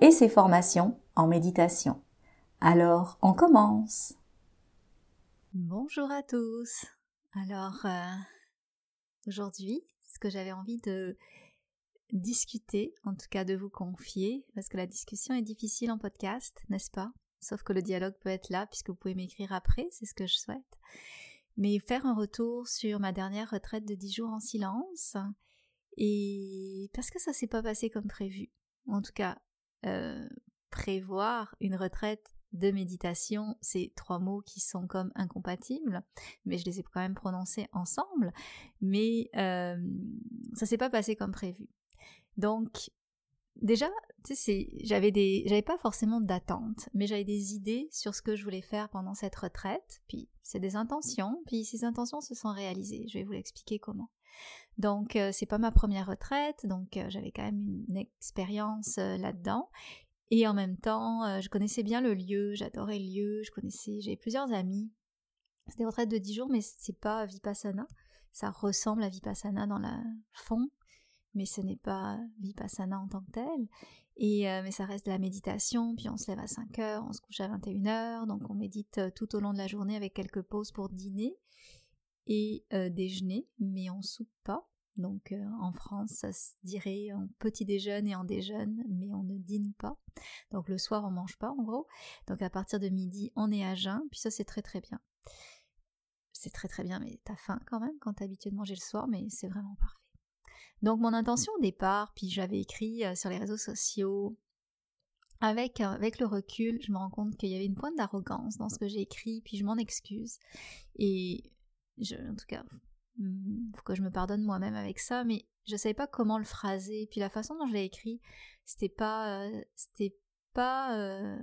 et ses formations en méditation. Alors, on commence. Bonjour à tous. Alors, euh, aujourd'hui, ce que j'avais envie de discuter, en tout cas de vous confier, parce que la discussion est difficile en podcast, n'est-ce pas? Sauf que le dialogue peut être là, puisque vous pouvez m'écrire après, c'est ce que je souhaite. Mais faire un retour sur ma dernière retraite de 10 jours en silence, et parce que ça s'est pas passé comme prévu. En tout cas, euh, prévoir une retraite de méditation, c'est trois mots qui sont comme incompatibles, mais je les ai quand même prononcés ensemble, mais euh, ça s'est pas passé comme prévu. Donc, déjà, tu sais, j'avais des, pas forcément d'attente, mais j'avais des idées sur ce que je voulais faire pendant cette retraite, puis c'est des intentions, puis ces intentions se sont réalisées. Je vais vous l'expliquer comment. Donc, euh, c'est pas ma première retraite, donc euh, j'avais quand même une expérience euh, là-dedans. Et en même temps, je connaissais bien le lieu, j'adorais le lieu, je connaissais, j'avais plusieurs amis. C'était une retraite de 10 jours, mais c'est pas Vipassana. Ça ressemble à Vipassana dans le fond, mais ce n'est pas Vipassana en tant que tel. Et, mais ça reste de la méditation, puis on se lève à 5 heures, on se couche à 21 heures, donc on médite tout au long de la journée avec quelques pauses pour dîner et déjeuner, mais on soupe pas. Donc en France, ça se dirait en petit déjeuner et en déjeune, mais on ne dîne pas. Donc le soir, on mange pas en gros. Donc à partir de midi, on est à jeun, puis ça c'est très très bien. C'est très très bien, mais t'as faim quand même quand t'as habitué de manger le soir, mais c'est vraiment parfait. Donc mon intention au départ, puis j'avais écrit sur les réseaux sociaux, avec, avec le recul, je me rends compte qu'il y avait une pointe d'arrogance dans ce que j'ai écrit, puis je m'en excuse. Et en tout cas, hmm, faut que je me pardonne moi-même avec ça, mais je savais pas comment le phraser. Puis la façon dont je l'ai écrit, c'était pas, euh, c'était pas, euh,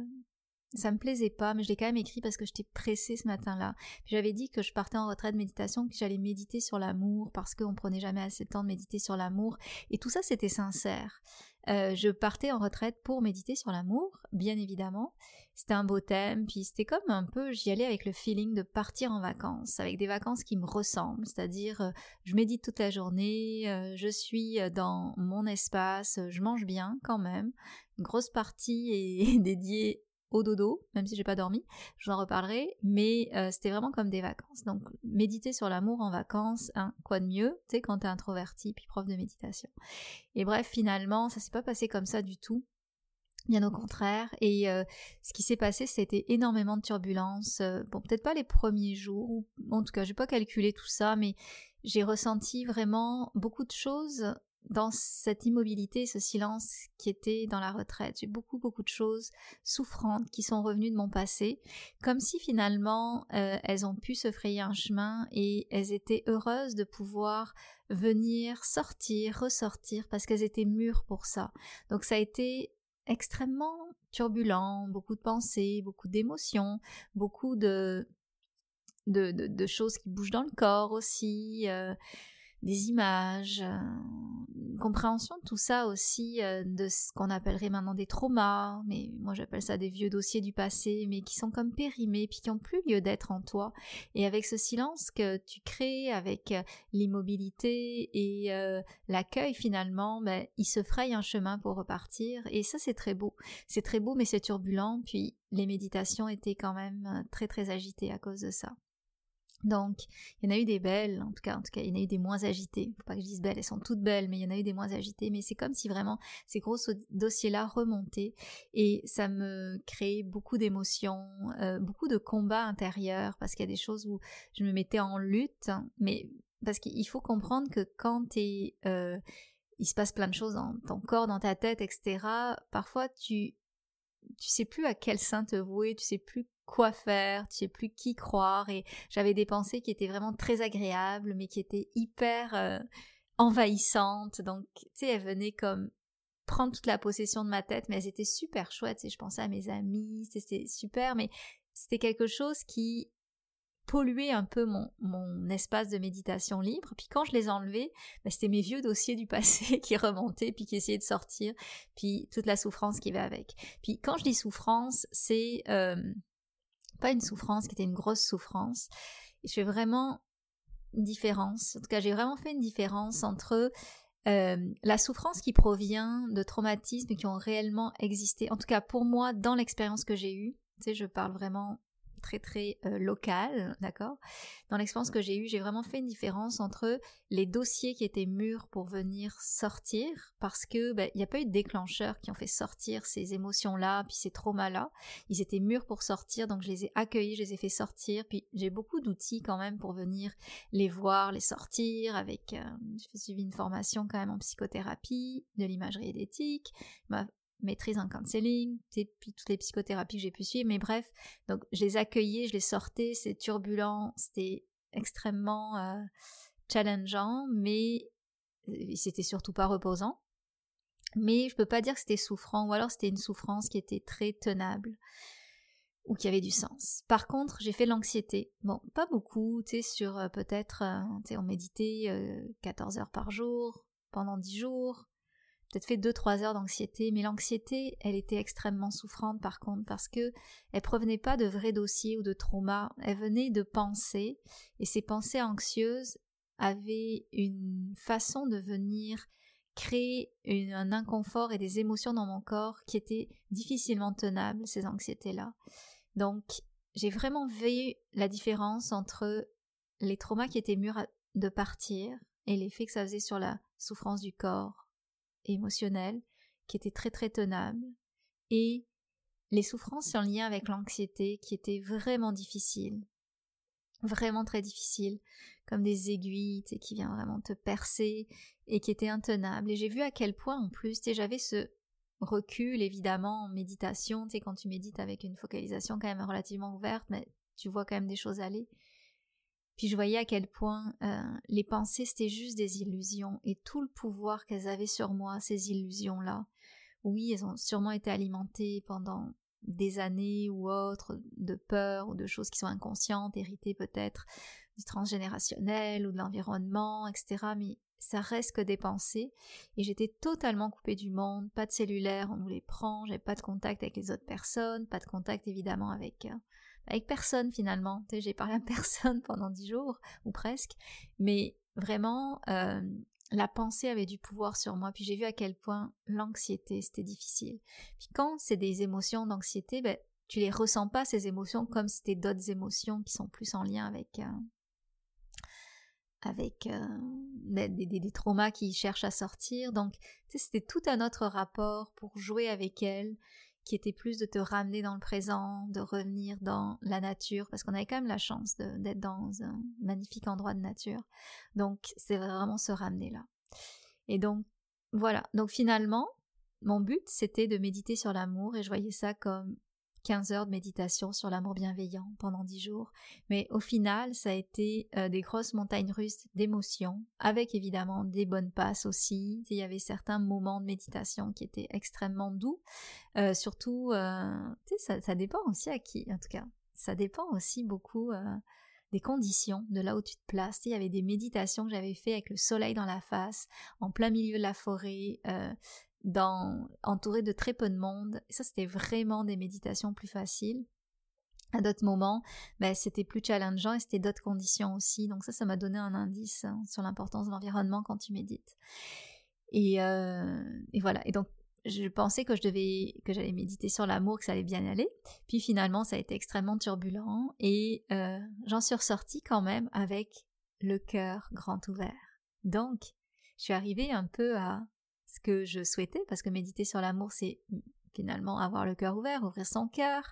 ça me plaisait pas, mais je l'ai quand même écrit parce que j'étais pressée ce matin-là. J'avais dit que je partais en retraite de méditation, que j'allais méditer sur l'amour parce qu'on prenait jamais assez de temps de méditer sur l'amour. Et tout ça, c'était sincère. Euh, je partais en retraite pour méditer sur l'amour, bien évidemment. C'était un beau thème, puis c'était comme un peu, j'y allais avec le feeling de partir en vacances, avec des vacances qui me ressemblent, c'est-à-dire euh, je médite toute la journée, euh, je suis dans mon espace, je mange bien quand même. Une grosse partie est dédiée dodo, même si j'ai pas dormi, je vous en reparlerai, mais c'était vraiment comme des vacances. Donc méditer sur l'amour en vacances, hein, quoi de mieux, tu sais, quand t'es introverti puis prof de méditation. Et bref, finalement, ça s'est pas passé comme ça du tout. Bien au contraire. Et euh, ce qui s'est passé, c'était énormément de turbulences. Euh, bon, peut-être pas les premiers jours, ou en tout cas, j'ai pas calculé tout ça, mais j'ai ressenti vraiment beaucoup de choses dans cette immobilité, ce silence qui était dans la retraite. J'ai beaucoup, beaucoup de choses souffrantes qui sont revenues de mon passé, comme si finalement euh, elles ont pu se frayer un chemin et elles étaient heureuses de pouvoir venir, sortir, ressortir, parce qu'elles étaient mûres pour ça. Donc ça a été extrêmement turbulent, beaucoup de pensées, beaucoup d'émotions, beaucoup de, choses qui bougent dans le corps aussi. Euh, des images, euh, une compréhension de tout ça aussi, euh, de ce qu'on appellerait maintenant des traumas, mais moi j'appelle ça des vieux dossiers du passé, mais qui sont comme périmés, puis qui n'ont plus lieu d'être en toi. Et avec ce silence que tu crées, avec euh, l'immobilité et l'accueil finalement, ben, il se fraye un chemin pour repartir, et ça c'est très beau. C'est très beau, mais c'est turbulent, puis les méditations étaient quand même très très agitées à cause de ça. Donc, il y en a eu des belles, en tout cas, en tout cas, il y en a eu des moins agitées. Faut pas que je dise belles, elles sont toutes belles, mais il y en a eu des moins agitées. Mais c'est comme si vraiment ces gros dossiers-là remontaient et ça me créait beaucoup d'émotions, euh, beaucoup de combats intérieurs parce qu'il y a des choses où je me mettais en lutte, mais parce qu'il faut comprendre que quand t'es, euh, il se passe plein de choses dans ton corps, dans ta tête, etc. Parfois, tu tu sais plus à quel saint te vouer, tu sais plus quoi faire, tu sais plus qui croire et j'avais des pensées qui étaient vraiment très agréables mais qui étaient hyper euh, envahissantes donc tu sais elles venaient comme prendre toute la possession de ma tête, mais elles étaient super chouettes. Et je pensais à mes amis, c'était super, mais c'était quelque chose qui polluait un peu mon, mon espace de méditation libre. Puis quand je les enlevais, ben c'était mes vieux dossiers du passé qui remontaient, puis qui essayaient de sortir, puis toute la souffrance qui va avec. Puis quand je dis souffrance, c'est euh, pas une souffrance qui était une grosse souffrance. Et je fais vraiment une différence. En tout cas, j'ai vraiment fait une différence entre euh, la souffrance qui provient de traumatismes qui ont réellement existé, en tout cas pour moi, dans l'expérience que j'ai eue, tu sais, je parle vraiment très très euh, local, d'accord? Dans l'expérience que j'ai eue, j'ai vraiment fait une différence entre les dossiers qui étaient mûrs pour venir sortir, parce que ben, il n'y a pas eu de déclencheurs qui ont fait sortir ces émotions-là, puis ces traumas-là. Ils étaient mûrs pour sortir, donc je les ai accueillis, je les ai fait sortir, puis j'ai beaucoup d'outils quand même pour venir les voir, les sortir. Avec, euh, j'ai suivi une formation quand même en psychothérapie, de l'imagerie et d'éthique, maîtrise en counseling, toutes les psychothérapies que j'ai pu suivre, mais bref, donc je les accueillais, je les sortais, c'est turbulent, c'était extrêmement euh, challengeant, mais euh, c'était surtout pas reposant. Mais je peux pas dire que c'était souffrant, ou alors c'était une souffrance qui était très tenable ou qui avait du sens. Par contre, j'ai fait l'anxiété. Bon, pas beaucoup, tu sais, sur euh, peut-être, tu sais, on méditait 14 heures par jour, pendant 10 jours, peut-être fait 2-3 heures d'anxiété, mais l'anxiété, elle était extrêmement souffrante par contre, parce que elle provenait pas de vrais dossiers ou de traumas, elle venait de pensées, et ces pensées anxieuses avaient une façon de venir créer un inconfort et des émotions dans mon corps qui étaient difficilement tenables, ces anxiétés-là. Donc, j'ai vraiment vu la différence entre les traumas qui étaient mûrs de partir et l'effet que ça faisait sur la souffrance du corps, émotionnel qui était très très tenable et les souffrances en lien avec l'anxiété qui étaient vraiment difficiles, vraiment très difficiles, comme des aiguilles qui viennent vraiment te percer et qui étaient intenables. Et j'ai vu à quel point en plus, j'avais ce recul évidemment en méditation, tu quand tu médites avec une focalisation quand même relativement ouverte, mais tu vois quand même des choses aller. Puis je voyais à quel point euh, les pensées c'était juste des illusions et tout le pouvoir qu'elles avaient sur moi, ces illusions-là. Oui, elles ont sûrement été alimentées pendant des années ou autres de peur ou de choses qui sont inconscientes, héritées peut-être du transgénérationnel ou de l'environnement, etc. Mais ça reste que des pensées et j'étais totalement coupée du monde, pas de cellulaire, on nous les prend, j'avais pas de contact avec les autres personnes, pas de contact évidemment avec euh, avec personne finalement. J'ai parlé à personne pendant dix jours ou presque, mais vraiment euh, la pensée avait du pouvoir sur moi. Puis j'ai vu à quel point l'anxiété c'était difficile. Puis quand c'est des émotions d'anxiété, ben tu les ressens pas ces émotions comme c'était d'autres émotions qui sont plus en lien avec euh, avec euh, des, des, traumas qui cherchent à sortir. Donc, c'était tout un autre rapport pour jouer avec elles qui était plus de te ramener dans le présent, de revenir dans la nature, parce qu'on avait quand même la chance d'être dans un magnifique endroit de nature. Donc c'est vraiment se ramener là. Et donc voilà, donc finalement, mon but c'était de méditer sur l'amour et je voyais ça comme 15 heures de méditation sur l'amour bienveillant pendant 10 jours. Mais au final, ça a été euh, des grosses montagnes russes d'émotions, avec évidemment des bonnes passes aussi. Il y avait certains moments de méditation qui étaient extrêmement doux. Euh, surtout, euh, ça, ça dépend aussi à qui, en tout cas. Ça dépend aussi beaucoup des conditions, de là où tu te places. Il y avait des méditations que j'avais fait avec le soleil dans la face, en plein milieu de la forêt, dans, entouré de très peu de monde. ça, c'était vraiment des méditations plus faciles. À d'autres moments, ben, c'était plus challengeant et c'était d'autres conditions aussi. Donc ça, ça m'a donné un indice hein, sur l'importance de l'environnement quand tu médites. Et, euh, et voilà. Et donc, je pensais que je devais, que j'allais méditer sur l'amour, que ça allait bien aller. Puis finalement, ça a été extrêmement turbulent et euh, j'en suis ressortie quand même avec le cœur grand ouvert. Donc, je suis arrivée un peu à ce que je souhaitais, parce que méditer sur l'amour, c'est finalement avoir le cœur ouvert, ouvrir son cœur.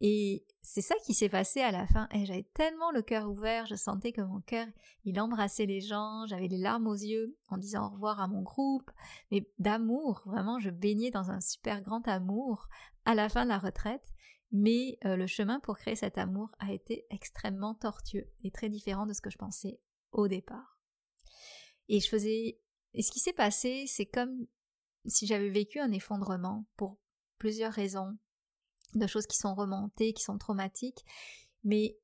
Et c'est ça qui s'est passé à la fin. Et j'avais tellement le cœur ouvert, je sentais que mon cœur, il embrassait les gens, j'avais les larmes aux yeux en disant au revoir à mon groupe, mais d'amour, vraiment, je baignais dans un super grand amour à la fin de la retraite. Mais euh, le chemin pour créer cet amour a été extrêmement tortueux et très différent de ce que je pensais au départ. Et je faisais et ce qui s'est passé, c'est comme si j'avais vécu un effondrement pour plusieurs raisons, de choses qui sont remontées, qui sont traumatiques, mais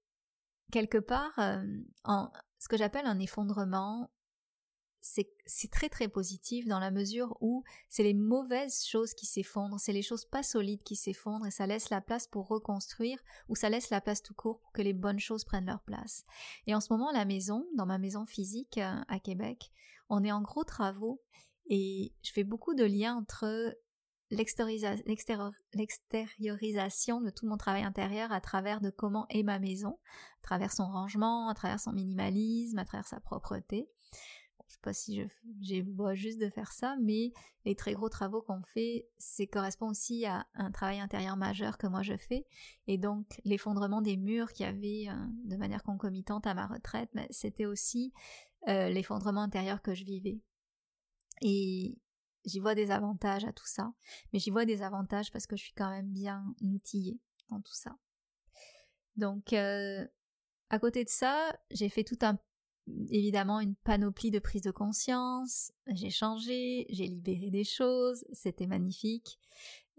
quelque part, euh, en, ce que j'appelle un effondrement, c'est très très positif dans la mesure où c'est les mauvaises choses qui s'effondrent, c'est les choses pas solides qui s'effondrent et ça laisse la place pour reconstruire ou ça laisse la place tout court pour que les bonnes choses prennent leur place. Et en ce moment, la maison, dans ma maison physique euh, à Québec, on est en gros travaux et je fais beaucoup de liens entre l'extériorisation de tout mon travail intérieur à travers de comment est ma maison, à travers son rangement, à travers son minimalisme, à travers sa propreté je sais pas si je, j'ai vois juste de faire ça, mais les très gros travaux qu'on fait, c'est correspond aussi à un travail intérieur majeur que moi je fais. Et donc, l'effondrement des murs qu'il y avait euh, de manière concomitante à ma retraite, ben, c'était aussi euh, l'effondrement intérieur que je vivais. Et j'y vois des avantages à tout ça, mais j'y vois des avantages parce que je suis quand même bien outillée dans tout ça. Donc, euh, à côté de ça, j'ai fait tout un évidemment une panoplie de prise de conscience, j'ai changé, j'ai libéré des choses, c'était magnifique.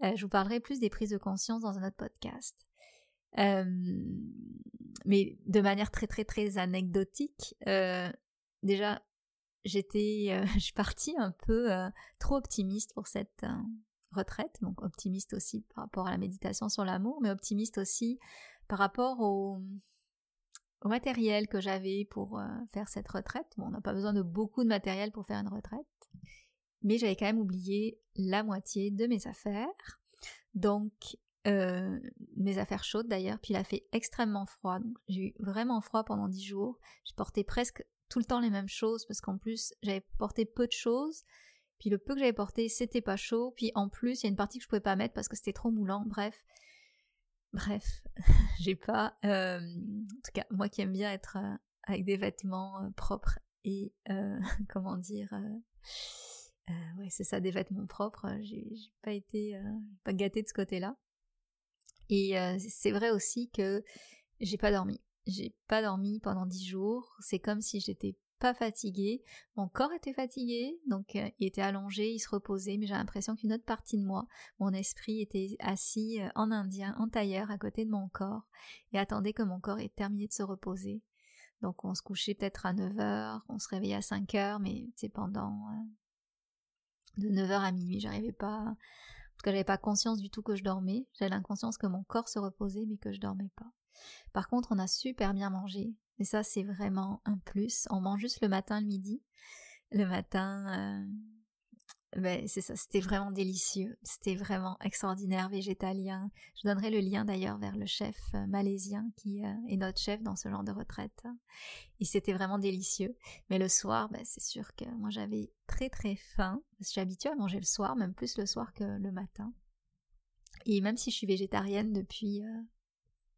Euh, je vous parlerai plus des prises de conscience dans un autre podcast. Euh, mais de manière très très très anecdotique, euh, déjà j'étais, je suis partie un peu trop optimiste pour cette retraite, donc optimiste aussi par rapport à la méditation sur l'amour, mais optimiste aussi par rapport au, matériel que j'avais pour euh, faire cette retraite. Bon, on n'a pas besoin de beaucoup de matériel pour faire une retraite, mais j'avais quand même oublié la moitié de mes affaires. Donc, euh, mes affaires chaudes d'ailleurs, puis il a fait extrêmement froid, donc j'ai eu vraiment froid pendant dix jours. J'ai porté presque tout le temps les mêmes choses parce qu'en plus j'avais porté peu de choses. Puis le peu que j'avais porté, c'était pas chaud. Puis en plus, il y a une partie que je pouvais pas mettre parce que c'était trop moulant. Bref, Bref, j'ai pas. Euh, en tout cas, moi qui aime bien être euh, avec des vêtements euh, propres et comment dire. ouais, c'est ça, des vêtements propres. J'ai pas été pas gâtée de ce côté-là. Et c'est vrai aussi que j'ai pas dormi. J'ai pas dormi pendant dix jours. C'est comme si j'étais pas fatigué, mon corps était fatigué, donc euh, il était allongé, il se reposait, mais j'ai l'impression qu'une autre partie de moi, mon esprit était assis euh, en indien, en tailleur à côté de mon corps, et attendait que mon corps ait terminé de se reposer. Donc on se couchait peut-être à 9h, on se réveillait à 5 h mais c'est pendant euh, de 9h à minuit, j'arrivais pas, en tout cas j'avais pas conscience du tout que je dormais, j'avais l'inconscience que mon corps se reposait mais que je dormais pas. Par contre, on a super bien mangé, ça, c'est vraiment un plus. On mange juste le matin, le midi. Le matin, euh, ben, c'est ça, c'était vraiment délicieux. C'était vraiment extraordinaire, végétalien. Je donnerai le lien d'ailleurs vers le chef euh, malaisien qui euh, est notre chef dans ce genre de retraite. Et c'était vraiment délicieux. Mais le soir, ben, c'est sûr que moi j'avais très très faim. Je suis habituée à manger le soir, même plus le soir que le matin. Et même si je suis végétarienne depuis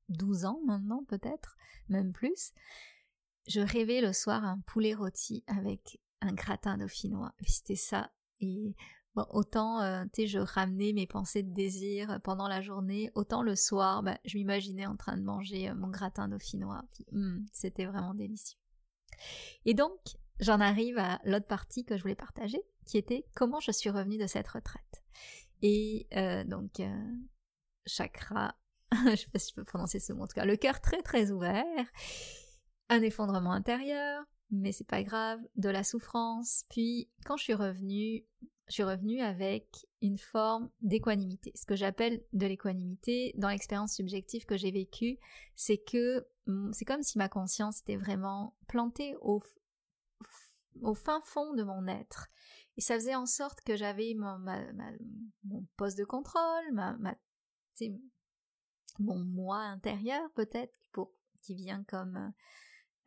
12 ans maintenant peut-être, même plus, je rêvais le soir un poulet rôti avec un gratin dauphinois. C'était ça. Et autant, euh, tu sais, je ramenais mes pensées de désir pendant la journée, autant le soir, bah, je m'imaginais en train de manger euh, mon gratin dauphinois. Hum, c'était vraiment délicieux. Et donc, j'en arrive à l'autre partie que je voulais partager, qui était comment je suis revenue de cette retraite. Et euh, donc, chakra je sais pas si je peux prononcer ce mot, en tout cas, le cœur très très ouvert, un effondrement intérieur, mais c'est pas grave, de la souffrance, puis quand je suis revenue, je suis revenue avec une forme d'équanimité. Ce que j'appelle de l'équanimité dans l'expérience subjective que j'ai vécue, c'est que mm, c'est comme si ma conscience était vraiment plantée au, fin fond de mon être. Et ça faisait en sorte que j'avais mon, poste de contrôle, ma mon moi intérieur peut-être pour qui vient comme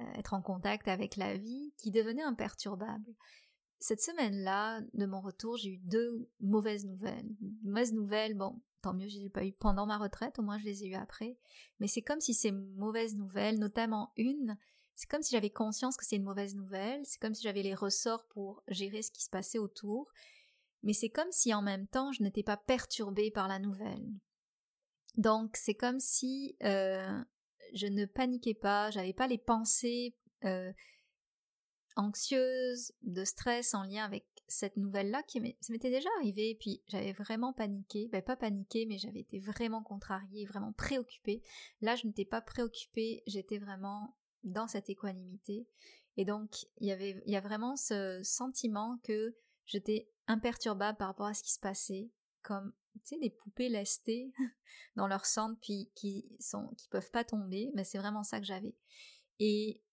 euh, être en contact avec la vie qui devenait imperturbable. Cette semaine-là, de mon retour, j'ai eu deux mauvaises nouvelles. Mauvaises nouvelles, bon, tant mieux, je les ai pas eu pendant ma retraite, au moins je les ai eues après. Mais c'est comme si ces mauvaises nouvelles, notamment une, c'est comme si j'avais conscience que c'est une mauvaise nouvelle, c'est comme si j'avais les ressorts pour gérer ce qui se passait autour, mais c'est comme si en même temps je n'étais pas perturbée par la nouvelle. Donc c'est comme si euh, je ne paniquais pas, j'avais pas les pensées euh, anxieuses, de stress en lien avec cette nouvelle-là qui m'était déjà arrivée, puis j'avais vraiment paniqué, ben pas paniqué, mais j'avais été vraiment contrariée, vraiment préoccupée. Là, je n'étais pas préoccupée, j'étais vraiment dans cette équanimité. Et donc, il y avait, il y a vraiment ce sentiment que j'étais imperturbable par rapport à ce qui se passait, comme tu sais, des poupées lestées dans leur centre, puis qui sont, qui peuvent pas tomber. Mais c'est vraiment ça que j'avais. Et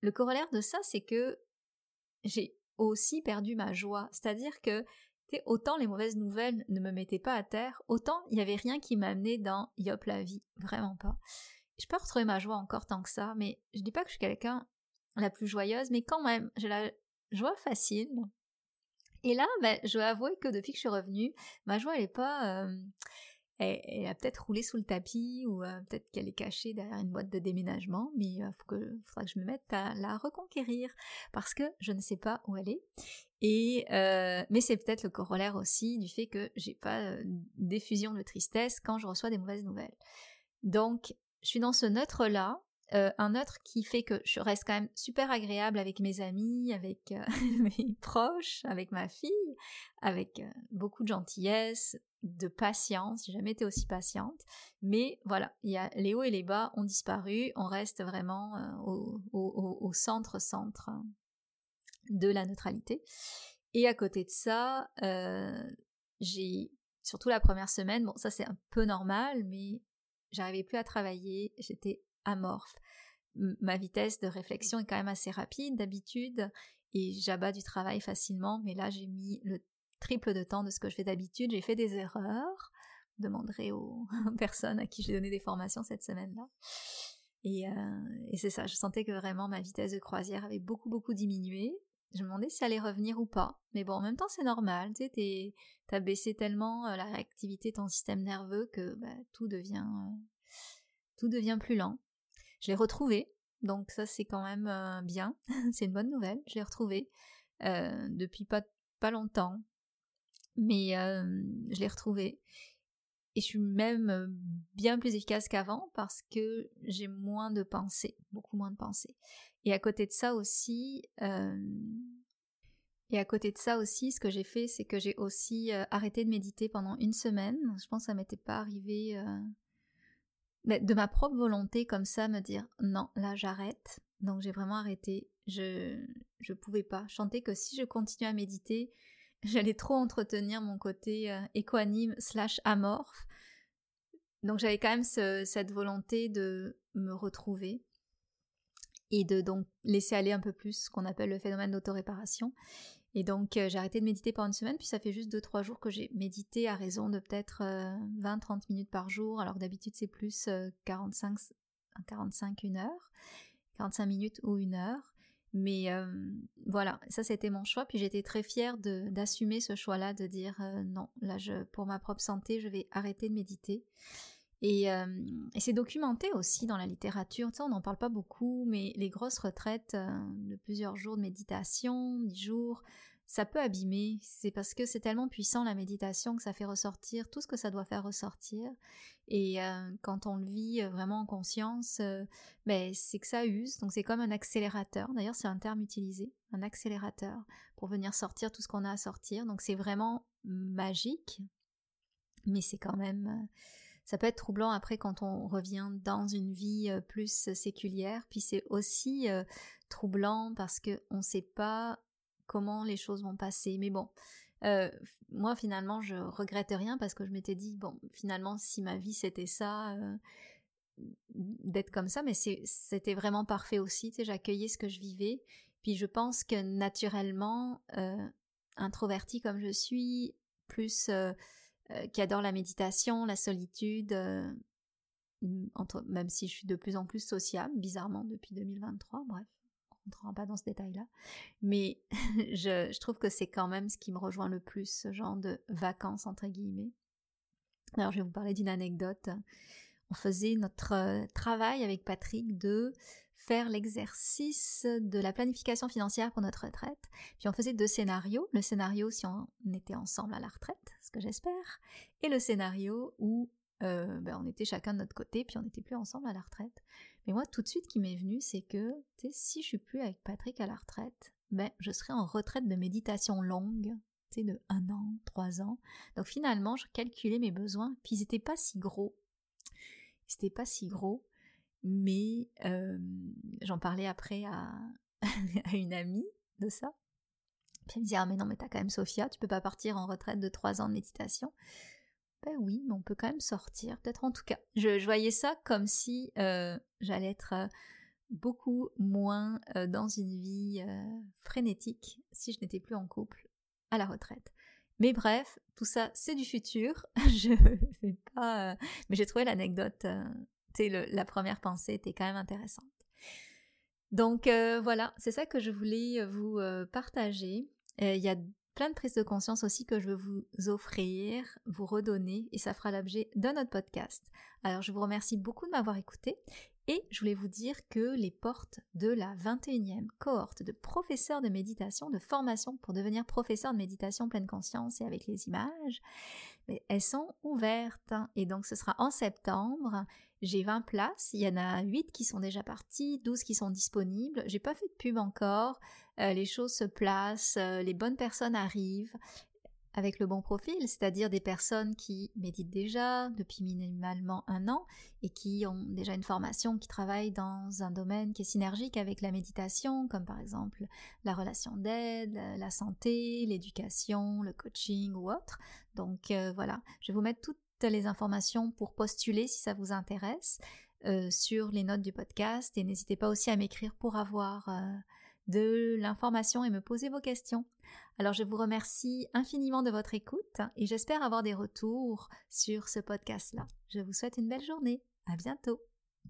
le corollaire de ça, c'est que j'ai aussi perdu ma joie. C'est-à-dire que autant les mauvaises nouvelles ne me mettaient pas à terre, autant il n'y avait rien qui m'amenait dans yop la vie. Vraiment pas. Je peux retrouver ma joie encore tant que ça, mais je dis pas que je suis quelqu'un la plus joyeuse, mais quand même, j'ai la joie facile. Et là, ben, je dois avouer que depuis que je suis revenue, ma joie, elle est pas, euh, elle, a peut-être roulé sous le tapis ou euh, peut-être qu'elle est cachée derrière une boîte de déménagement, mais il euh, faudra que je me mette à la reconquérir parce que je ne sais pas où elle est. Et mais c'est peut-être le corollaire aussi du fait que j'ai pas d'effusion de tristesse quand je reçois des mauvaises nouvelles. Donc je suis dans ce neutre là un neutre qui fait que je reste quand même super agréable avec mes amis, avec mes proches, avec ma fille, avec beaucoup de gentillesse, de patience, j'ai jamais été aussi patiente, mais voilà, il y a les hauts et les bas ont disparu, on reste vraiment euh, au, centre centre de la neutralité. Et à côté de ça, euh, j'ai surtout la première semaine, bon ça c'est un peu normal, mais j'arrivais plus à travailler, j'étais amorphe. Ma vitesse de réflexion est quand même assez rapide d'habitude et j'abats du travail facilement, mais là j'ai mis le triple de temps de ce que je fais d'habitude. J'ai fait des erreurs. Demanderai aux personnes à qui j'ai donné des formations cette semaine-là. Et, euh, et c'est ça, je sentais que vraiment ma vitesse de croisière avait beaucoup beaucoup diminué. Je me demandais si ça allait revenir ou pas. Mais bon, en même temps, c'est normal. Tu sais, t'as baissé tellement euh, la réactivité de ton système nerveux que bah, tout devient euh, tout devient plus lent. Je l'ai retrouvé, donc ça c'est quand même bien. c'est une bonne nouvelle. Je l'ai retrouvé depuis pas pas longtemps mais euh, je l'ai retrouvé. Et je suis même euh, bien plus efficace qu'avant parce que j'ai moins de pensées, beaucoup moins de pensées. Et à côté de ça aussi, euh, et à côté de ça aussi, ce que j'ai fait, c'est que j'ai aussi arrêté de méditer pendant une semaine. Je pense que ça m'était pas arrivé de ma propre volonté comme ça, me dire non, là j'arrête. Donc j'ai vraiment arrêté. Je je pouvais pas. Je que si je continuais à méditer, j'allais trop entretenir mon côté euh, équanime slash amorphe. Donc j'avais quand même cette volonté de me retrouver et de donc laisser aller un peu plus ce qu'on appelle le phénomène d'autoréparation. Et donc euh, j'ai arrêté de méditer pendant une semaine, puis ça fait juste 2-3 jours que j'ai médité à raison de peut-être 20-30 euh, minutes par jour, alors d'habitude c'est plus 45, 45, une heure, 45 minutes ou une heure. Mais euh, voilà, ça c'était mon choix, puis j'étais très fière d'assumer ce choix-là, de dire euh, non, là je, pour ma propre santé, je vais arrêter de méditer. Et, euh, et c'est documenté aussi dans la littérature, on n'en parle pas beaucoup, mais les grosses retraites de plusieurs jours de méditation, dix jours, ça peut abîmer. C'est parce que c'est tellement puissant la méditation que ça fait ressortir tout ce que ça doit faire ressortir. Et euh, quand on le vit euh, vraiment en conscience, euh, ben, c'est que ça use. Donc c'est comme un accélérateur. D'ailleurs, c'est un terme utilisé, un accélérateur, pour venir sortir tout ce qu'on a à sortir. Donc c'est vraiment magique, mais c'est quand même ça peut être troublant après quand on revient dans une vie plus séculière, puis c'est aussi troublant parce que on sait pas comment les choses vont passer. Mais bon, euh, moi finalement je regrette rien parce que je m'étais dit bon finalement si ma vie c'était ça euh, d'être comme ça mais c'était vraiment parfait aussi. J'accueillais ce que je vivais. Puis je pense que naturellement euh, introvertie comme je suis plus qui adore la méditation la solitude entre, même si je suis de plus en plus sociable bizarrement depuis 2023 bref on ne rentre pas dans ce détail-là. Mais je, trouve que c'est quand même ce qui me rejoint le plus, ce genre de vacances, entre guillemets. Alors, je vais vous parler d'une anecdote. On faisait notre euh, travail avec Patrick de faire l'exercice de la planification financière pour notre retraite. Puis on faisait deux scénarios. Le scénario si on était ensemble à la retraite, ce que j'espère, et le scénario où euh, ben, on était chacun de notre côté, puis on n'était plus ensemble à la retraite. Mais moi, tout de suite, qui m'est venu, c'est que, si je suis plus avec Patrick à la retraite, ben, je serai en retraite de méditation longue, de un an, trois ans. Donc finalement, je calculais mes besoins, puis ils n'étaient pas si gros. Ils n'étaient pas si gros, mais j'en parlais après à, une amie de ça. Puis elle me dit Ah, mais non, mais t'as quand même Sophia, tu peux pas partir en retraite de trois ans de méditation. Ben oui, mais on peut quand même sortir, peut-être en tout cas. Je, voyais ça comme si j'allais être beaucoup moins dans une vie frénétique si je n'étais plus en couple à la retraite. Mais bref, tout ça, c'est du futur. je vais pas. mais j'ai trouvé l'anecdote. La première pensée était quand même intéressante. Donc voilà, c'est ça que je voulais vous partager. Il y a plein de prises de conscience aussi que je veux vous offrir, vous redonner, et ça fera l'objet d'un autre podcast. Alors je vous remercie beaucoup de m'avoir écouté, et je voulais vous dire que les portes de la 21e cohorte de professeurs de méditation, de formation pour devenir professeur de méditation pleine conscience et avec les images, elles sont ouvertes. Et donc ce sera en septembre. J'ai 20 places, il y en a 8 qui sont déjà parties, 12 qui sont disponibles. J'ai pas fait de pub encore. Euh, les choses se placent, euh, les bonnes personnes arrivent avec le bon profil, c'est-à-dire des personnes qui méditent déjà depuis minimalement un an et qui ont déjà une formation, qui travaillent dans un domaine qui est synergique avec la méditation, comme par exemple la relation d'aide, la santé, l'éducation, le coaching ou autre. Donc euh, voilà, je vais vous mettre toutes les informations pour postuler si ça vous intéresse sur les notes du podcast et n'hésitez pas aussi à m'écrire pour avoir de l'information et me poser vos questions. Alors je vous remercie infiniment de votre écoute et j'espère avoir des retours sur ce podcast-là. Je vous souhaite une belle journée. À bientôt.